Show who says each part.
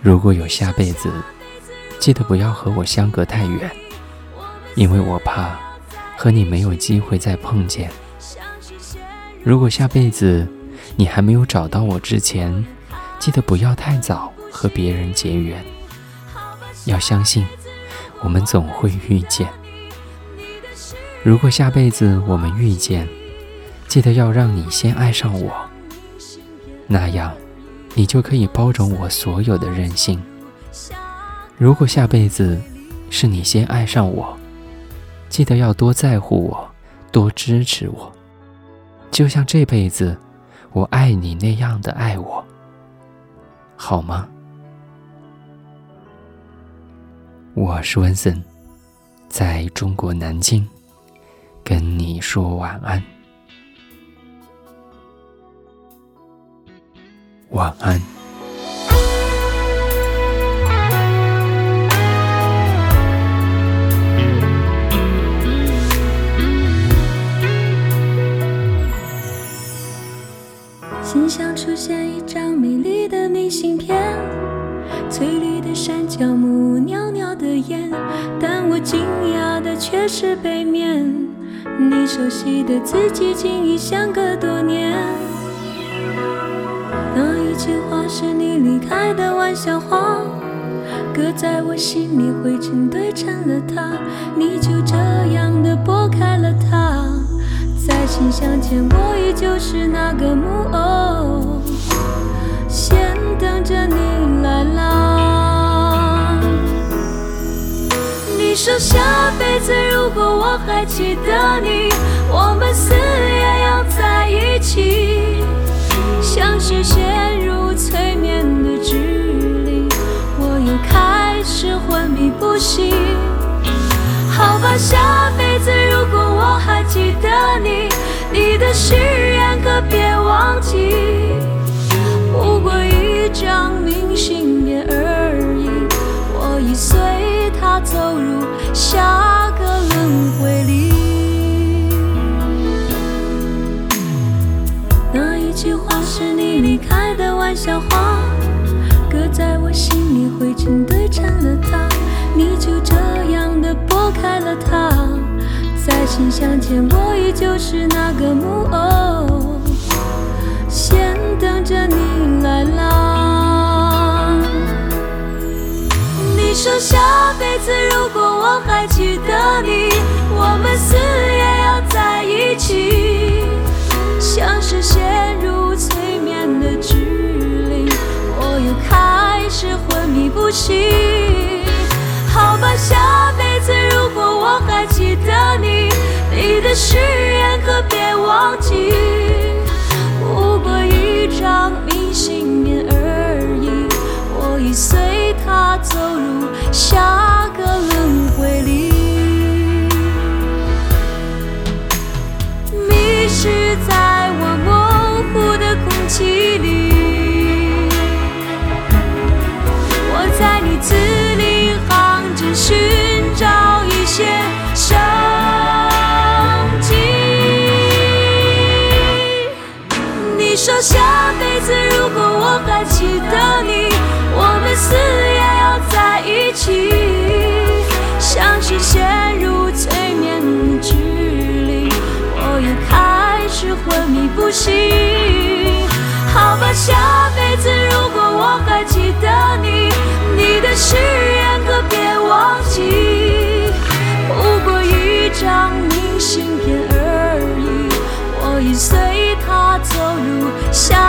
Speaker 1: 如果有下辈子，记得不要和我相隔太远，因为我怕和你没有机会再碰见。如果下辈子你还没有找到我之前，记得不要太早和别人结缘。要相信，我们总会遇见。如果下辈子我们遇见，记得要让你先爱上我，那样。你就可以包容我所有的任性。如果下辈子是你先爱上我，记得要多在乎我，多支持我，就像这辈子我爱你那样的爱我，好吗？我是温森，在中国南京，跟你说晚安。晚安。
Speaker 2: 心上出现一张美丽的明信片，翠绿的山脚木，袅袅的烟，但我惊讶的却是背面，你熟悉的字迹，竟已相隔多年。是你离开的玩笑话，搁在我心里，灰尘堆成了塔，你就这样的拨开了它。在信箱前，我依旧是那个木偶，先等着你来啦。你说下辈子如果我还记得你，我们死也要在一起。像是不醒。好吧，下辈子如果我还记得你，你的誓言可别忘记。不过一张明信片而已，我已随它走入下个轮回里。那一句话是你离开的玩笑话，搁在我心里，灰尘堆成了塔，你就这样的拨开了它。在信箱前，我依旧是那个木偶，先等着你来啦。你说下辈子如果我还记得你，我们死也要在一起，像是陷入催眠。的指令，我又开始昏迷不醒。好吧，下辈子如果我还记得你，你的誓言可别忘记。吸。好吧，下辈子如果我还记得你，你的誓言可别忘记。不过一张明信片而已，我已随他走入下。